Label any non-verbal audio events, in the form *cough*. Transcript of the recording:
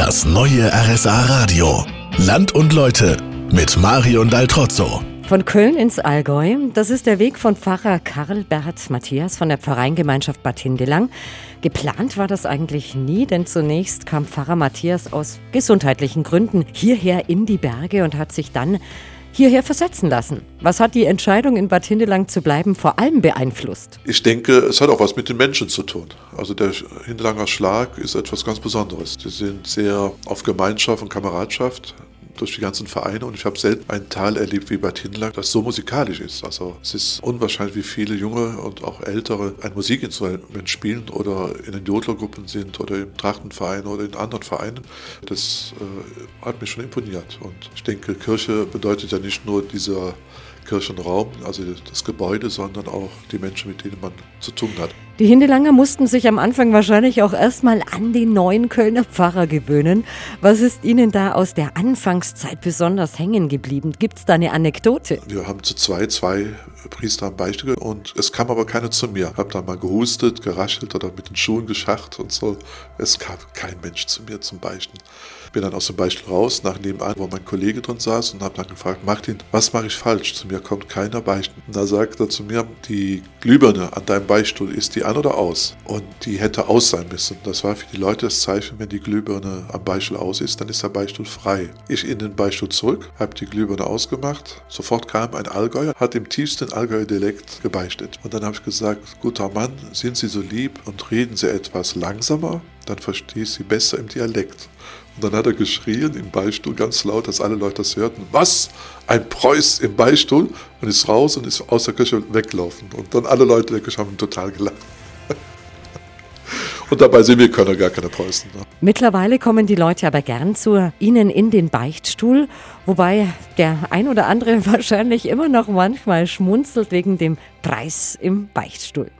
Das neue RSA Radio. Land und Leute mit Marion Daltrozzo. Von Köln ins Allgäu. Das ist der Weg von Pfarrer Karl Bert Matthias von der Pfarreingemeinschaft Bad Hindelang. Geplant war das eigentlich nie, denn zunächst kam Pfarrer Matthias aus gesundheitlichen Gründen hierher in die Berge und hat sich dann hierher versetzen lassen. Was hat die Entscheidung, in Bad Hindelang zu bleiben, vor allem beeinflusst? Ich denke, es hat auch was mit den Menschen zu tun. Also der Hindelanger Schlag ist etwas ganz Besonderes. Die sind sehr auf Gemeinschaft und Kameradschaft durch die ganzen Vereine und ich habe selten ein Tal erlebt wie Bad Hindelang, das so musikalisch ist. Also es ist unwahrscheinlich, wie viele junge und auch ältere ein Musikinstrument spielen oder in den Jodlergruppen sind oder im Trachtenverein oder in anderen Vereinen. Das äh, hat mich schon imponiert und ich denke, Kirche bedeutet ja nicht nur dieser Kirchenraum, also das Gebäude, sondern auch die Menschen, mit denen man zu tun hat. Die Hindelanger mussten sich am Anfang wahrscheinlich auch erstmal an den neuen Kölner Pfarrer gewöhnen. Was ist Ihnen da aus der Anfangszeit besonders hängen geblieben? Gibt es da eine Anekdote? Wir haben zu zwei, zwei Priester am Beichte und es kam aber keiner zu mir. Ich habe dann mal gehustet, geraschelt oder mit den Schuhen geschacht und so. Es kam kein Mensch zu mir zum Beichten. Bin dann aus dem Beichten raus, nach nebenan, wo mein Kollege drin saß und habe dann gefragt, Martin, was mache ich falsch? Zu mir kommt keiner beichten. Da sagt er zu mir, die Glühbirne an deinem Beichtstuhl, ist die an oder aus? Und die hätte aus sein müssen. Das war für die Leute das Zeichen, wenn die Glühbirne am Beichtstuhl aus ist, dann ist der Beichtstuhl frei. Ich in den Beichtstuhl zurück, habe die Glühbirne ausgemacht. Sofort kam ein Allgäuer, hat im tiefsten Allgäuer Dialekt gebeichtet. Und dann habe ich gesagt, guter Mann, sind Sie so lieb und reden Sie etwas langsamer, dann verstehe ich Sie besser im Dialekt. Und dann hat er geschrien im Beistuhl ganz laut, dass alle Leute das hörten. Was? Ein Preuß im Beistuhl? Und ist raus und ist aus der Küche weglaufen. Und dann alle Leute der Küche haben total gelacht. Und dabei sind wir können gar keine Preußen. Ne? Mittlerweile kommen die Leute aber gern zu Ihnen in den Beichtstuhl, wobei der ein oder andere *laughs* wahrscheinlich immer noch manchmal schmunzelt wegen dem Preis im Beichtstuhl.